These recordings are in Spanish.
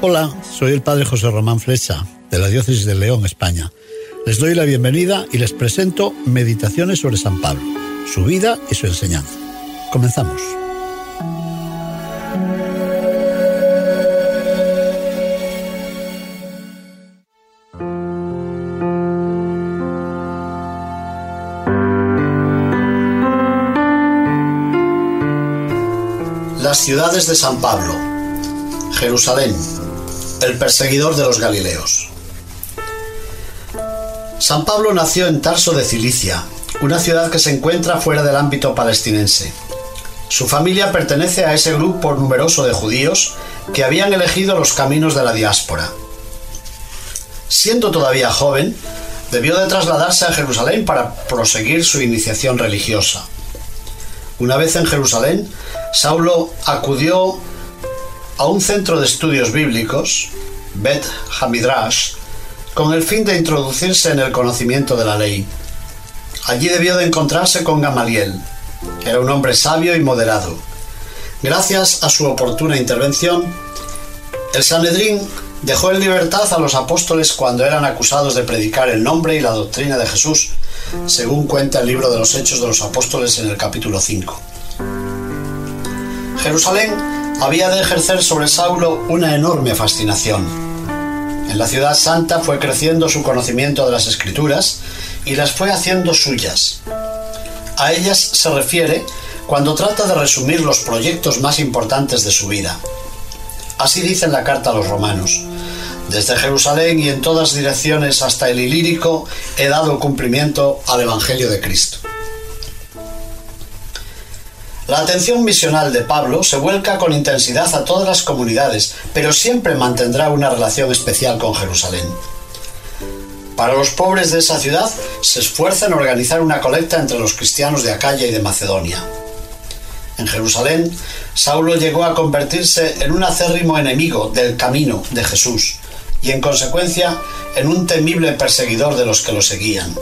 Hola, soy el padre José Román Flecha, de la Diócesis de León, España. Les doy la bienvenida y les presento Meditaciones sobre San Pablo, su vida y su enseñanza. Comenzamos. Las ciudades de San Pablo. Jerusalén, el perseguidor de los Galileos. San Pablo nació en Tarso de Cilicia, una ciudad que se encuentra fuera del ámbito palestinense. Su familia pertenece a ese grupo numeroso de judíos que habían elegido los caminos de la diáspora. Siendo todavía joven, debió de trasladarse a Jerusalén para proseguir su iniciación religiosa. Una vez en Jerusalén, Saulo acudió a un centro de estudios bíblicos, Bet Hamidrash, con el fin de introducirse en el conocimiento de la ley. Allí debió de encontrarse con Gamaliel. Era un hombre sabio y moderado. Gracias a su oportuna intervención, el Sanedrín dejó en libertad a los apóstoles cuando eran acusados de predicar el nombre y la doctrina de Jesús, según cuenta el libro de los Hechos de los Apóstoles en el capítulo 5. Jerusalén había de ejercer sobre Saulo una enorme fascinación. En la ciudad santa fue creciendo su conocimiento de las escrituras y las fue haciendo suyas. A ellas se refiere cuando trata de resumir los proyectos más importantes de su vida. Así dice en la carta a los romanos. Desde Jerusalén y en todas direcciones hasta el Ilírico he dado cumplimiento al Evangelio de Cristo. La atención misional de Pablo se vuelca con intensidad a todas las comunidades, pero siempre mantendrá una relación especial con Jerusalén. Para los pobres de esa ciudad, se esfuerza en organizar una colecta entre los cristianos de Acaya y de Macedonia. En Jerusalén, Saulo llegó a convertirse en un acérrimo enemigo del camino de Jesús y en consecuencia en un temible perseguidor de los que lo seguían.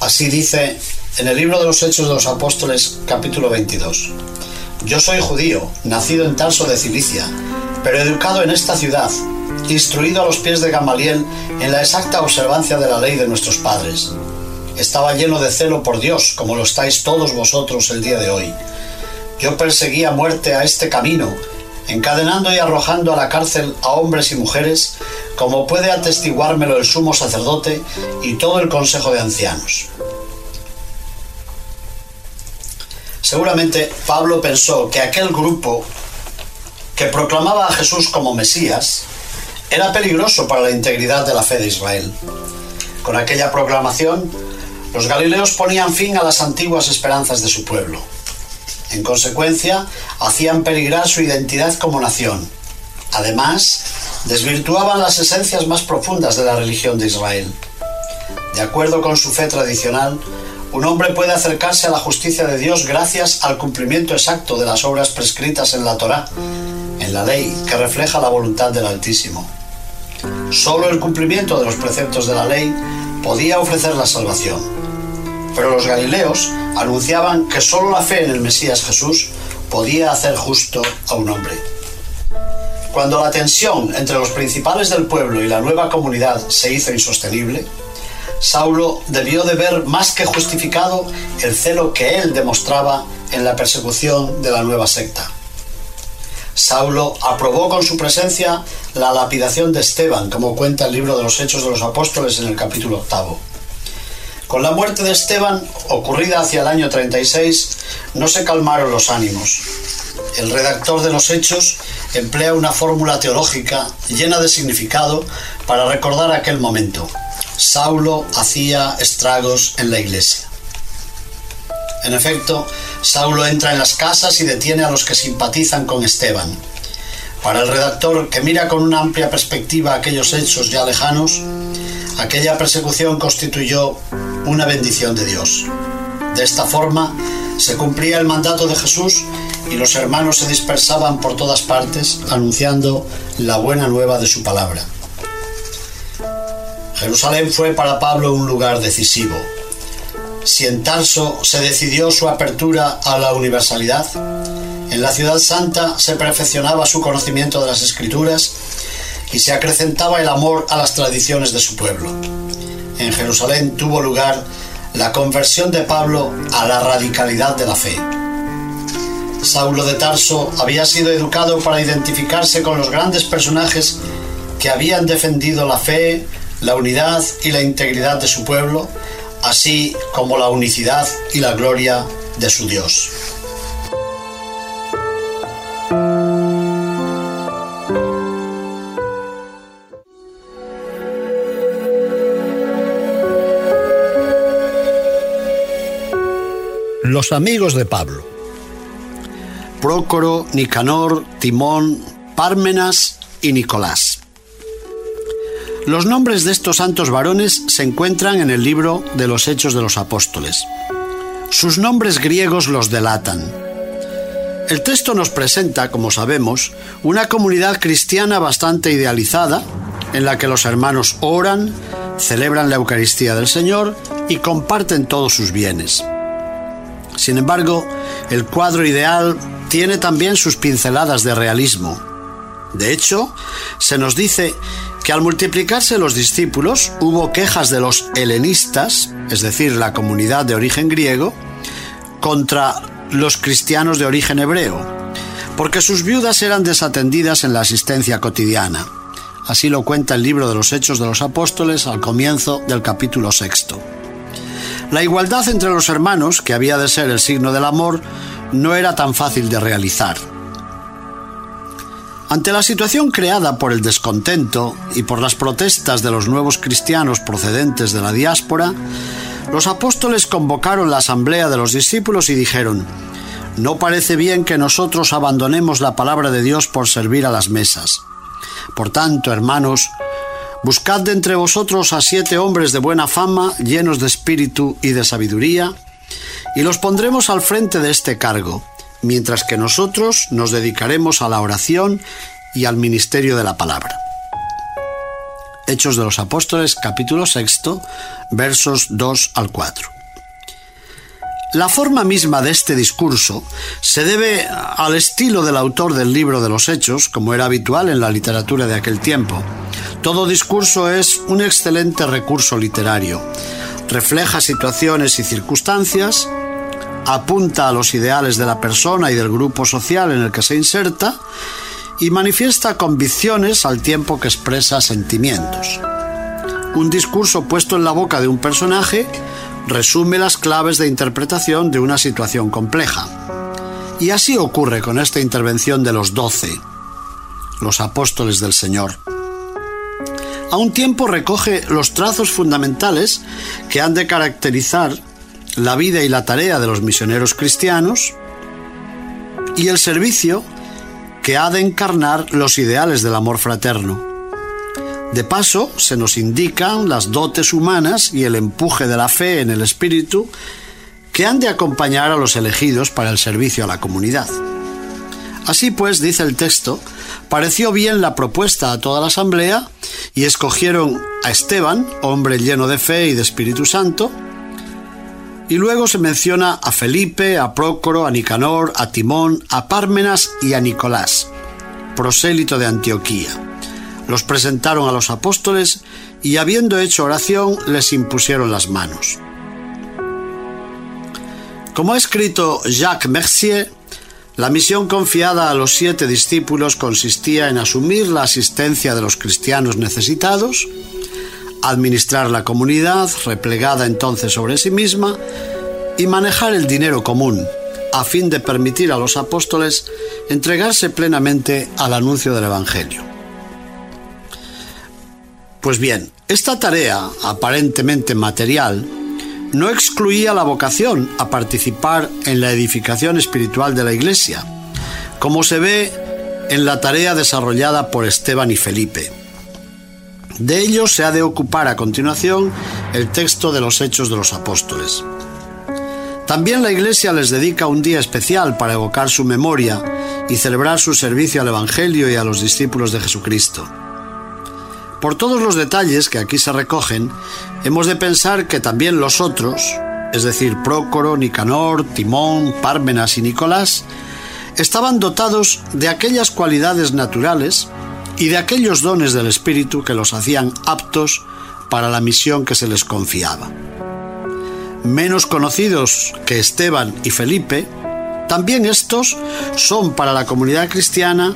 Así dice en el libro de los Hechos de los Apóstoles, capítulo 22. Yo soy judío, nacido en Tarso de Cilicia, pero educado en esta ciudad, instruido a los pies de Gamaliel en la exacta observancia de la ley de nuestros padres. Estaba lleno de celo por Dios, como lo estáis todos vosotros el día de hoy. Yo perseguí muerte a este camino, encadenando y arrojando a la cárcel a hombres y mujeres, como puede atestiguármelo el sumo sacerdote y todo el consejo de ancianos. Seguramente Pablo pensó que aquel grupo que proclamaba a Jesús como Mesías era peligroso para la integridad de la fe de Israel. Con aquella proclamación, los galileos ponían fin a las antiguas esperanzas de su pueblo. En consecuencia, hacían peligrar su identidad como nación. Además, desvirtuaban las esencias más profundas de la religión de Israel. De acuerdo con su fe tradicional, un hombre puede acercarse a la justicia de Dios gracias al cumplimiento exacto de las obras prescritas en la Torá, en la ley que refleja la voluntad del Altísimo. Solo el cumplimiento de los preceptos de la ley podía ofrecer la salvación. Pero los galileos anunciaban que solo la fe en el Mesías Jesús podía hacer justo a un hombre. Cuando la tensión entre los principales del pueblo y la nueva comunidad se hizo insostenible, Saulo debió de ver más que justificado el celo que él demostraba en la persecución de la nueva secta. Saulo aprobó con su presencia la lapidación de Esteban, como cuenta el libro de los Hechos de los Apóstoles en el capítulo octavo. Con la muerte de Esteban, ocurrida hacia el año 36, no se calmaron los ánimos. el redactor de los Hechos emplea una fórmula teológica llena de significado para recordar aquel momento. Saulo hacía estragos en la iglesia. En efecto, Saulo entra en las casas y detiene a los que simpatizan con Esteban. Para el redactor, que mira con una amplia perspectiva aquellos hechos ya lejanos, aquella persecución constituyó una bendición de Dios. De esta forma, se cumplía el mandato de Jesús y los hermanos se dispersaban por todas partes anunciando la buena nueva de su palabra. Jerusalén fue para Pablo un lugar decisivo. Si en Tarso se decidió su apertura a la universalidad, en la ciudad santa se perfeccionaba su conocimiento de las escrituras y se acrecentaba el amor a las tradiciones de su pueblo. En Jerusalén tuvo lugar la conversión de Pablo a la radicalidad de la fe. Saulo de Tarso había sido educado para identificarse con los grandes personajes que habían defendido la fe, la unidad y la integridad de su pueblo, así como la unicidad y la gloria de su Dios. Los amigos de Pablo. Prócoro, Nicanor, Timón, Pármenas y Nicolás. Los nombres de estos santos varones se encuentran en el libro de los Hechos de los Apóstoles. Sus nombres griegos los delatan. El texto nos presenta, como sabemos, una comunidad cristiana bastante idealizada, en la que los hermanos oran, celebran la Eucaristía del Señor y comparten todos sus bienes. Sin embargo, el cuadro ideal tiene también sus pinceladas de realismo. De hecho, se nos dice que al multiplicarse los discípulos hubo quejas de los helenistas, es decir, la comunidad de origen griego, contra los cristianos de origen hebreo, porque sus viudas eran desatendidas en la asistencia cotidiana. Así lo cuenta el libro de los Hechos de los Apóstoles al comienzo del capítulo sexto. La igualdad entre los hermanos, que había de ser el signo del amor, no era tan fácil de realizar. Ante la situación creada por el descontento y por las protestas de los nuevos cristianos procedentes de la diáspora, los apóstoles convocaron la asamblea de los discípulos y dijeron, No parece bien que nosotros abandonemos la palabra de Dios por servir a las mesas. Por tanto, hermanos, Buscad de entre vosotros a siete hombres de buena fama, llenos de espíritu y de sabiduría, y los pondremos al frente de este cargo, mientras que nosotros nos dedicaremos a la oración y al ministerio de la palabra. Hechos de los Apóstoles, capítulo sexto, versos 2 al 4. La forma misma de este discurso se debe al estilo del autor del libro de los Hechos, como era habitual en la literatura de aquel tiempo. Todo discurso es un excelente recurso literario. Refleja situaciones y circunstancias, apunta a los ideales de la persona y del grupo social en el que se inserta y manifiesta convicciones al tiempo que expresa sentimientos. Un discurso puesto en la boca de un personaje resume las claves de interpretación de una situación compleja. Y así ocurre con esta intervención de los doce, los apóstoles del Señor. A un tiempo recoge los trazos fundamentales que han de caracterizar la vida y la tarea de los misioneros cristianos y el servicio que ha de encarnar los ideales del amor fraterno. De paso, se nos indican las dotes humanas y el empuje de la fe en el espíritu que han de acompañar a los elegidos para el servicio a la comunidad. Así pues, dice el texto, pareció bien la propuesta a toda la asamblea y escogieron a Esteban, hombre lleno de fe y de Espíritu Santo, y luego se menciona a Felipe, a Prócoro, a Nicanor, a Timón, a Pármenas y a Nicolás, prosélito de Antioquía los presentaron a los apóstoles y habiendo hecho oración les impusieron las manos. Como ha escrito Jacques Mercier, la misión confiada a los siete discípulos consistía en asumir la asistencia de los cristianos necesitados, administrar la comunidad, replegada entonces sobre sí misma, y manejar el dinero común, a fin de permitir a los apóstoles entregarse plenamente al anuncio del Evangelio. Pues bien, esta tarea, aparentemente material, no excluía la vocación a participar en la edificación espiritual de la Iglesia, como se ve en la tarea desarrollada por Esteban y Felipe. De ello se ha de ocupar a continuación el texto de los Hechos de los Apóstoles. También la Iglesia les dedica un día especial para evocar su memoria y celebrar su servicio al Evangelio y a los discípulos de Jesucristo. Por todos los detalles que aquí se recogen, hemos de pensar que también los otros, es decir, Prócoro, Nicanor, Timón, Pármenas y Nicolás, estaban dotados de aquellas cualidades naturales y de aquellos dones del Espíritu que los hacían aptos para la misión que se les confiaba. Menos conocidos que Esteban y Felipe, también estos son para la comunidad cristiana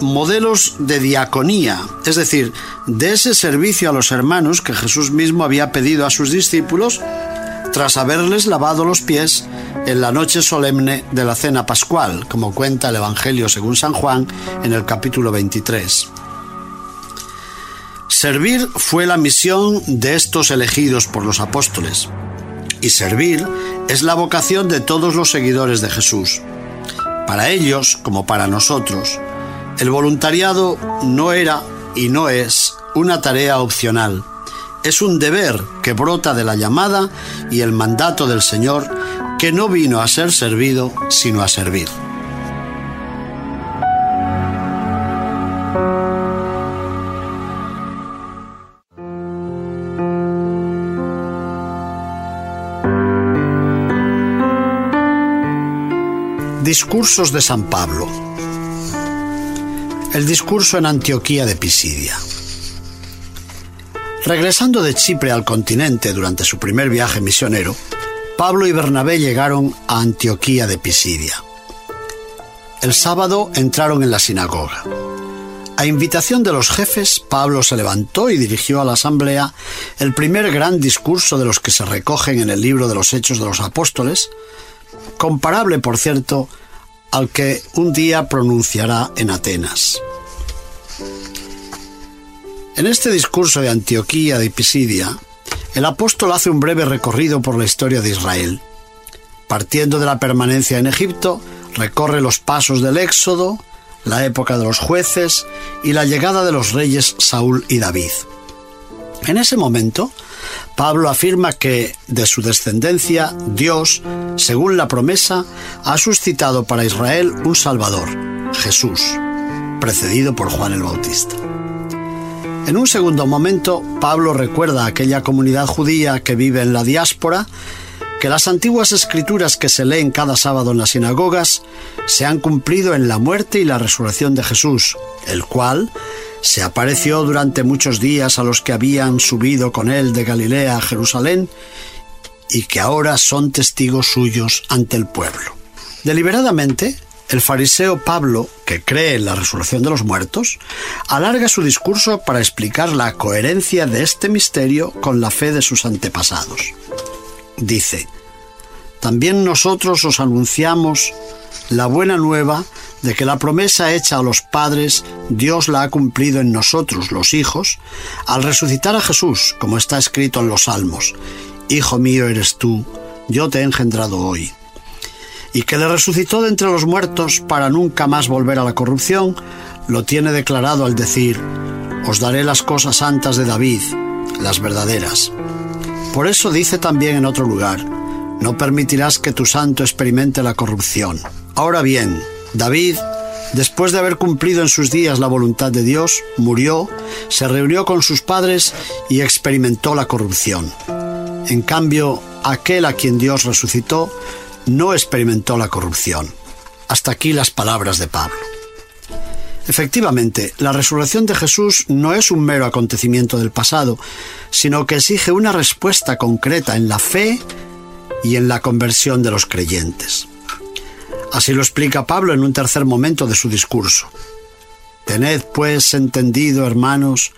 modelos de diaconía, es decir, de ese servicio a los hermanos que Jesús mismo había pedido a sus discípulos tras haberles lavado los pies en la noche solemne de la cena pascual, como cuenta el Evangelio según San Juan en el capítulo 23. Servir fue la misión de estos elegidos por los apóstoles, y servir es la vocación de todos los seguidores de Jesús. Para ellos, como para nosotros, el voluntariado no era y no es una tarea opcional. Es un deber que brota de la llamada y el mandato del Señor que no vino a ser servido, sino a servir. Discursos de San Pablo el discurso en Antioquía de Pisidia. Regresando de Chipre al continente durante su primer viaje misionero, Pablo y Bernabé llegaron a Antioquía de Pisidia. El sábado entraron en la sinagoga. A invitación de los jefes, Pablo se levantó y dirigió a la asamblea el primer gran discurso de los que se recogen en el libro de los Hechos de los Apóstoles, comparable, por cierto, al que un día pronunciará en Atenas. En este discurso de Antioquía de Pisidia, el apóstol hace un breve recorrido por la historia de Israel. Partiendo de la permanencia en Egipto, recorre los pasos del Éxodo, la época de los jueces y la llegada de los reyes Saúl y David. En ese momento, Pablo afirma que de su descendencia Dios, según la promesa, ha suscitado para Israel un Salvador, Jesús, precedido por Juan el Bautista. En un segundo momento, Pablo recuerda a aquella comunidad judía que vive en la diáspora que las antiguas escrituras que se leen cada sábado en las sinagogas se han cumplido en la muerte y la resurrección de Jesús, el cual se apareció durante muchos días a los que habían subido con él de Galilea a Jerusalén y que ahora son testigos suyos ante el pueblo. Deliberadamente, el fariseo Pablo, que cree en la resurrección de los muertos, alarga su discurso para explicar la coherencia de este misterio con la fe de sus antepasados. Dice, también nosotros os anunciamos la buena nueva de que la promesa hecha a los padres Dios la ha cumplido en nosotros, los hijos, al resucitar a Jesús, como está escrito en los Salmos. Hijo mío eres tú, yo te he engendrado hoy. Y que le resucitó de entre los muertos para nunca más volver a la corrupción, lo tiene declarado al decir, os daré las cosas santas de David, las verdaderas. Por eso dice también en otro lugar, no permitirás que tu santo experimente la corrupción. Ahora bien, David, después de haber cumplido en sus días la voluntad de Dios, murió, se reunió con sus padres y experimentó la corrupción. En cambio, aquel a quien Dios resucitó no experimentó la corrupción. Hasta aquí las palabras de Pablo. Efectivamente, la resurrección de Jesús no es un mero acontecimiento del pasado, sino que exige una respuesta concreta en la fe y en la conversión de los creyentes. Así lo explica Pablo en un tercer momento de su discurso. Tened pues entendido, hermanos,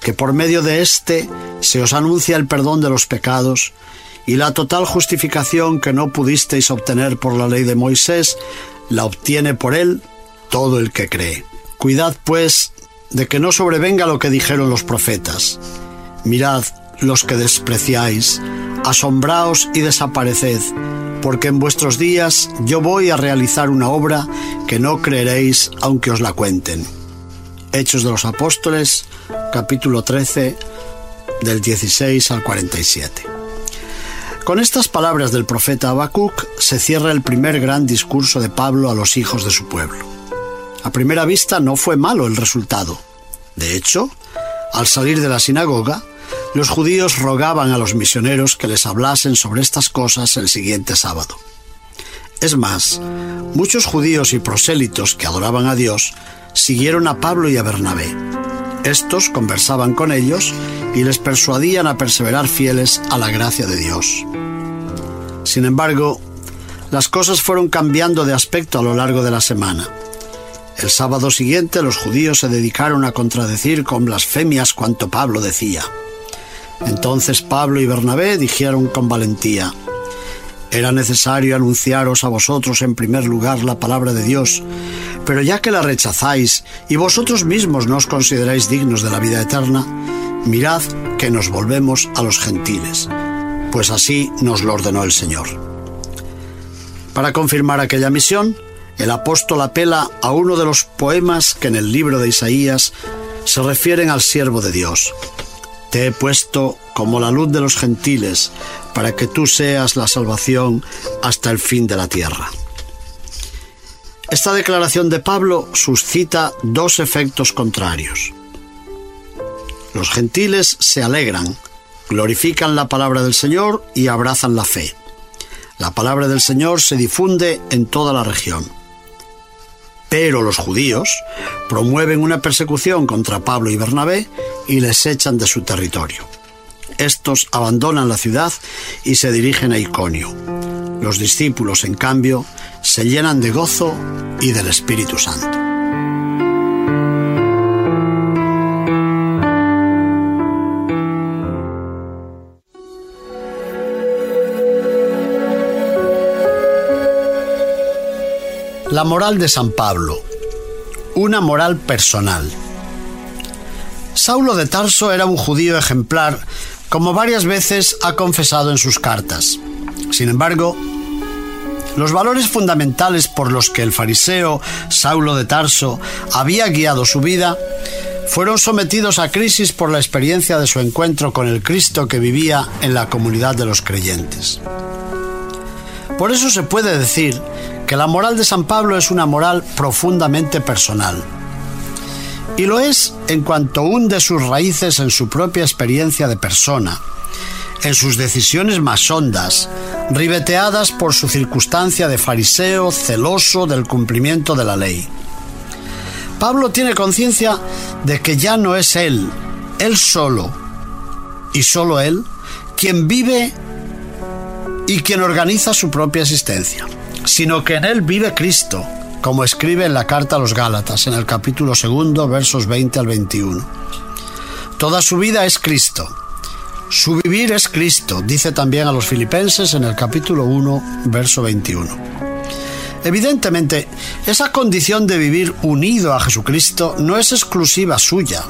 que por medio de éste se os anuncia el perdón de los pecados y la total justificación que no pudisteis obtener por la ley de Moisés, la obtiene por él todo el que cree. Cuidad, pues, de que no sobrevenga lo que dijeron los profetas. Mirad, los que despreciáis, asombraos y desapareced, porque en vuestros días yo voy a realizar una obra que no creeréis aunque os la cuenten. Hechos de los Apóstoles, capítulo 13, del 16 al 47. Con estas palabras del profeta Habacuc se cierra el primer gran discurso de Pablo a los hijos de su pueblo. A primera vista no fue malo el resultado. De hecho, al salir de la sinagoga, los judíos rogaban a los misioneros que les hablasen sobre estas cosas el siguiente sábado. Es más, muchos judíos y prosélitos que adoraban a Dios siguieron a Pablo y a Bernabé. Estos conversaban con ellos y les persuadían a perseverar fieles a la gracia de Dios. Sin embargo, las cosas fueron cambiando de aspecto a lo largo de la semana. El sábado siguiente los judíos se dedicaron a contradecir con blasfemias cuanto Pablo decía. Entonces Pablo y Bernabé dijeron con valentía, era necesario anunciaros a vosotros en primer lugar la palabra de Dios, pero ya que la rechazáis y vosotros mismos no os consideráis dignos de la vida eterna, mirad que nos volvemos a los gentiles, pues así nos lo ordenó el Señor. Para confirmar aquella misión, el apóstol apela a uno de los poemas que en el libro de Isaías se refieren al siervo de Dios. Te he puesto como la luz de los gentiles, para que tú seas la salvación hasta el fin de la tierra. Esta declaración de Pablo suscita dos efectos contrarios. Los gentiles se alegran, glorifican la palabra del Señor y abrazan la fe. La palabra del Señor se difunde en toda la región. Pero los judíos promueven una persecución contra Pablo y Bernabé y les echan de su territorio. Estos abandonan la ciudad y se dirigen a Iconio. Los discípulos, en cambio, se llenan de gozo y del Espíritu Santo. La moral de San Pablo. Una moral personal. Saulo de Tarso era un judío ejemplar, como varias veces ha confesado en sus cartas. Sin embargo, los valores fundamentales por los que el fariseo Saulo de Tarso había guiado su vida fueron sometidos a crisis por la experiencia de su encuentro con el Cristo que vivía en la comunidad de los creyentes. Por eso se puede decir que la moral de San Pablo es una moral profundamente personal. Y lo es en cuanto hunde sus raíces en su propia experiencia de persona, en sus decisiones más hondas, ribeteadas por su circunstancia de fariseo celoso del cumplimiento de la ley. Pablo tiene conciencia de que ya no es él, él solo, y solo él, quien vive y quien organiza su propia existencia, sino que en él vive Cristo, como escribe en la carta a los Gálatas, en el capítulo segundo, versos 20 al 21. Toda su vida es Cristo. Su vivir es Cristo, dice también a los filipenses en el capítulo 1, verso 21. Evidentemente, esa condición de vivir unido a Jesucristo no es exclusiva suya.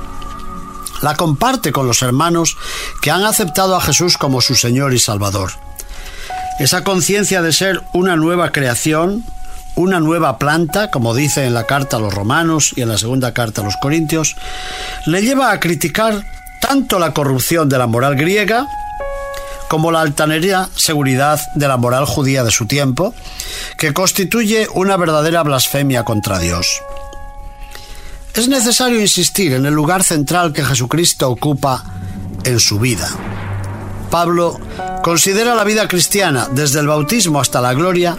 La comparte con los hermanos que han aceptado a Jesús como su Señor y Salvador. Esa conciencia de ser una nueva creación, una nueva planta, como dice en la carta a los romanos y en la segunda carta a los corintios, le lleva a criticar tanto la corrupción de la moral griega como la altanería seguridad de la moral judía de su tiempo, que constituye una verdadera blasfemia contra Dios. Es necesario insistir en el lugar central que Jesucristo ocupa en su vida. Pablo considera la vida cristiana, desde el bautismo hasta la gloria,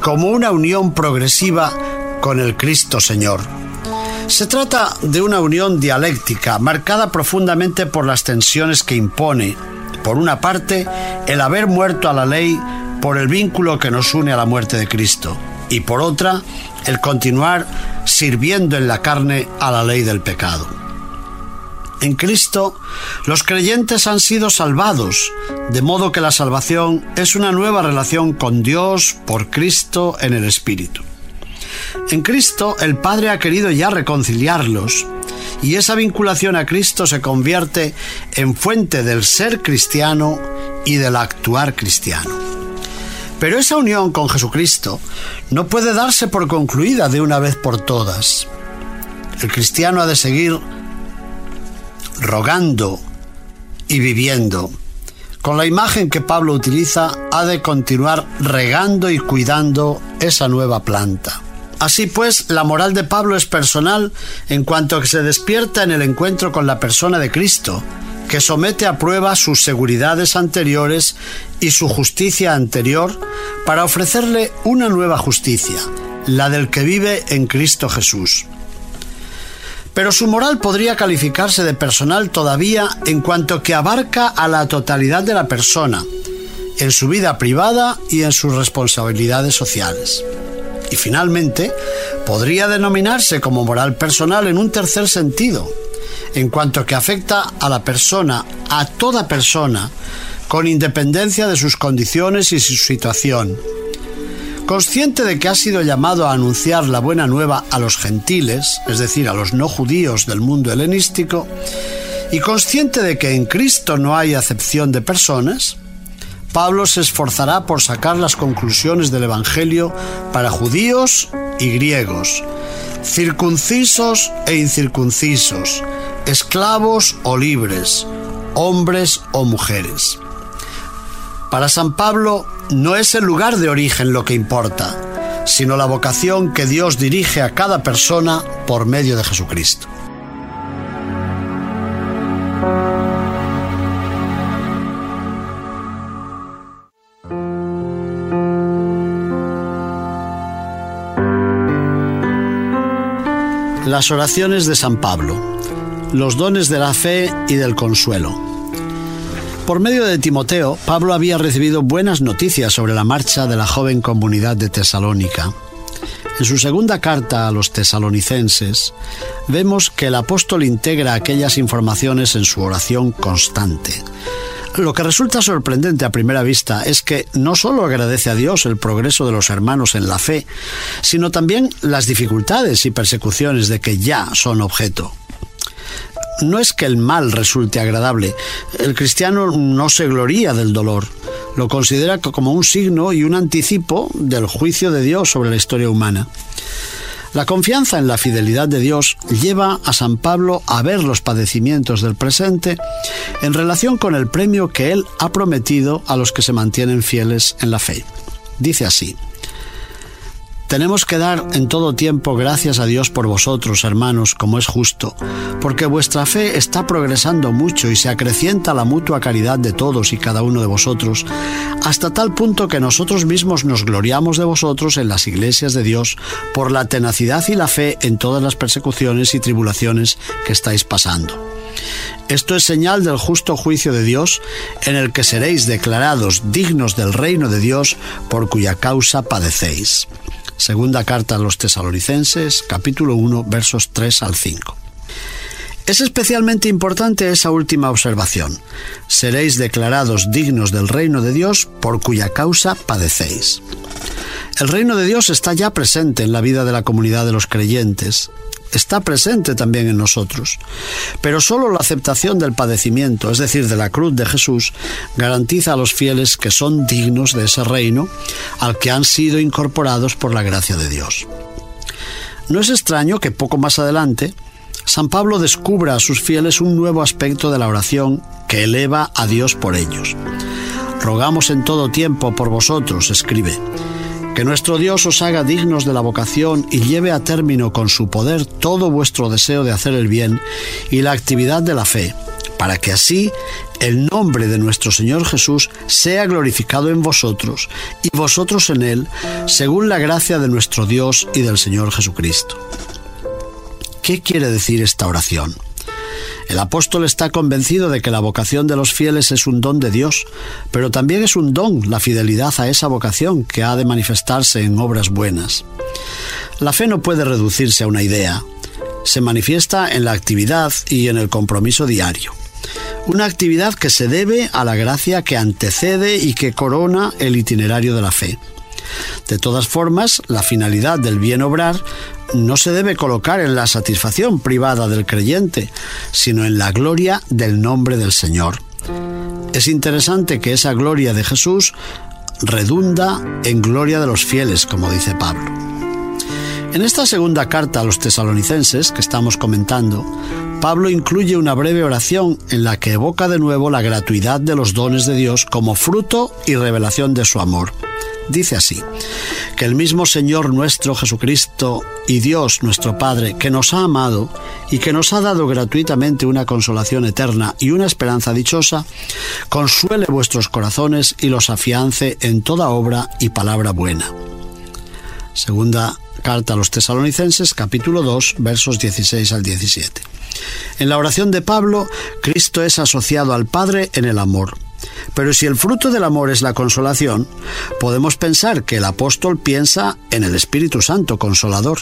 como una unión progresiva con el Cristo Señor. Se trata de una unión dialéctica marcada profundamente por las tensiones que impone, por una parte, el haber muerto a la ley por el vínculo que nos une a la muerte de Cristo, y por otra, el continuar sirviendo en la carne a la ley del pecado. En Cristo, los creyentes han sido salvados, de modo que la salvación es una nueva relación con Dios por Cristo en el Espíritu. En Cristo, el Padre ha querido ya reconciliarlos, y esa vinculación a Cristo se convierte en fuente del ser cristiano y del actuar cristiano. Pero esa unión con Jesucristo no puede darse por concluida de una vez por todas. El cristiano ha de seguir rogando y viviendo. Con la imagen que Pablo utiliza, ha de continuar regando y cuidando esa nueva planta. Así pues, la moral de Pablo es personal en cuanto que se despierta en el encuentro con la persona de Cristo, que somete a prueba sus seguridades anteriores y su justicia anterior para ofrecerle una nueva justicia, la del que vive en Cristo Jesús pero su moral podría calificarse de personal todavía en cuanto que abarca a la totalidad de la persona, en su vida privada y en sus responsabilidades sociales. Y finalmente, podría denominarse como moral personal en un tercer sentido, en cuanto que afecta a la persona, a toda persona, con independencia de sus condiciones y su situación, Consciente de que ha sido llamado a anunciar la buena nueva a los gentiles, es decir, a los no judíos del mundo helenístico, y consciente de que en Cristo no hay acepción de personas, Pablo se esforzará por sacar las conclusiones del Evangelio para judíos y griegos, circuncisos e incircuncisos, esclavos o libres, hombres o mujeres. Para San Pablo, no es el lugar de origen lo que importa, sino la vocación que Dios dirige a cada persona por medio de Jesucristo. Las oraciones de San Pablo, los dones de la fe y del consuelo. Por medio de Timoteo, Pablo había recibido buenas noticias sobre la marcha de la joven comunidad de Tesalónica. En su segunda carta a los tesalonicenses, vemos que el apóstol integra aquellas informaciones en su oración constante. Lo que resulta sorprendente a primera vista es que no solo agradece a Dios el progreso de los hermanos en la fe, sino también las dificultades y persecuciones de que ya son objeto no es que el mal resulte agradable. El cristiano no se gloría del dolor. Lo considera como un signo y un anticipo del juicio de Dios sobre la historia humana. La confianza en la fidelidad de Dios lleva a San Pablo a ver los padecimientos del presente en relación con el premio que él ha prometido a los que se mantienen fieles en la fe. Dice así, tenemos que dar en todo tiempo gracias a Dios por vosotros, hermanos, como es justo, porque vuestra fe está progresando mucho y se acrecienta la mutua caridad de todos y cada uno de vosotros, hasta tal punto que nosotros mismos nos gloriamos de vosotros en las iglesias de Dios por la tenacidad y la fe en todas las persecuciones y tribulaciones que estáis pasando. Esto es señal del justo juicio de Dios, en el que seréis declarados dignos del reino de Dios por cuya causa padecéis. Segunda carta a los tesalonicenses, capítulo 1, versos 3 al 5. Es especialmente importante esa última observación. Seréis declarados dignos del reino de Dios por cuya causa padecéis. El reino de Dios está ya presente en la vida de la comunidad de los creyentes está presente también en nosotros. Pero solo la aceptación del padecimiento, es decir, de la cruz de Jesús, garantiza a los fieles que son dignos de ese reino al que han sido incorporados por la gracia de Dios. No es extraño que poco más adelante San Pablo descubra a sus fieles un nuevo aspecto de la oración que eleva a Dios por ellos. Rogamos en todo tiempo por vosotros, escribe que nuestro Dios os haga dignos de la vocación y lleve a término con su poder todo vuestro deseo de hacer el bien y la actividad de la fe, para que así el nombre de nuestro Señor Jesús sea glorificado en vosotros y vosotros en Él, según la gracia de nuestro Dios y del Señor Jesucristo. ¿Qué quiere decir esta oración? El apóstol está convencido de que la vocación de los fieles es un don de Dios, pero también es un don la fidelidad a esa vocación que ha de manifestarse en obras buenas. La fe no puede reducirse a una idea. se manifiesta en la actividad y en el compromiso diario. Una actividad que se debe a la gracia que antecede y que corona el itinerario de la fe. De todas formas, la finalidad del bien obrar no se debe colocar en la satisfacción privada del creyente, sino en la gloria del nombre del Señor. Es interesante que esa gloria de Jesús redunda en gloria de los fieles, como dice Pablo. En esta segunda carta a los tesalonicenses que estamos comentando, Pablo incluye una breve oración en la que evoca de nuevo la gratuidad de los dones de Dios como fruto y revelación de su amor. Dice así, que el mismo Señor nuestro Jesucristo y Dios nuestro Padre, que nos ha amado y que nos ha dado gratuitamente una consolación eterna y una esperanza dichosa, consuele vuestros corazones y los afiance en toda obra y palabra buena. Segunda carta a los tesalonicenses, capítulo 2, versos 16 al 17. En la oración de Pablo, Cristo es asociado al Padre en el amor. Pero si el fruto del amor es la consolación, podemos pensar que el apóstol piensa en el Espíritu Santo consolador.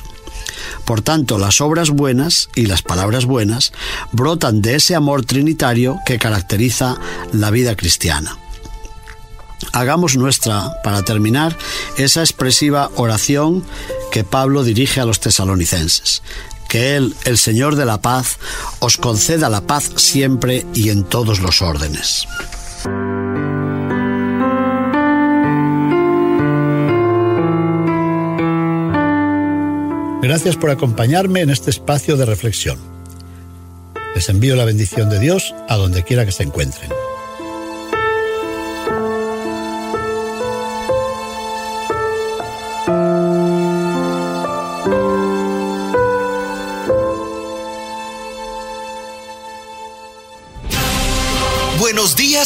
Por tanto, las obras buenas y las palabras buenas brotan de ese amor trinitario que caracteriza la vida cristiana. Hagamos nuestra, para terminar, esa expresiva oración que Pablo dirige a los tesalonicenses. Que Él, el Señor de la paz, os conceda la paz siempre y en todos los órdenes. Gracias por acompañarme en este espacio de reflexión. Les envío la bendición de Dios a donde quiera que se encuentren.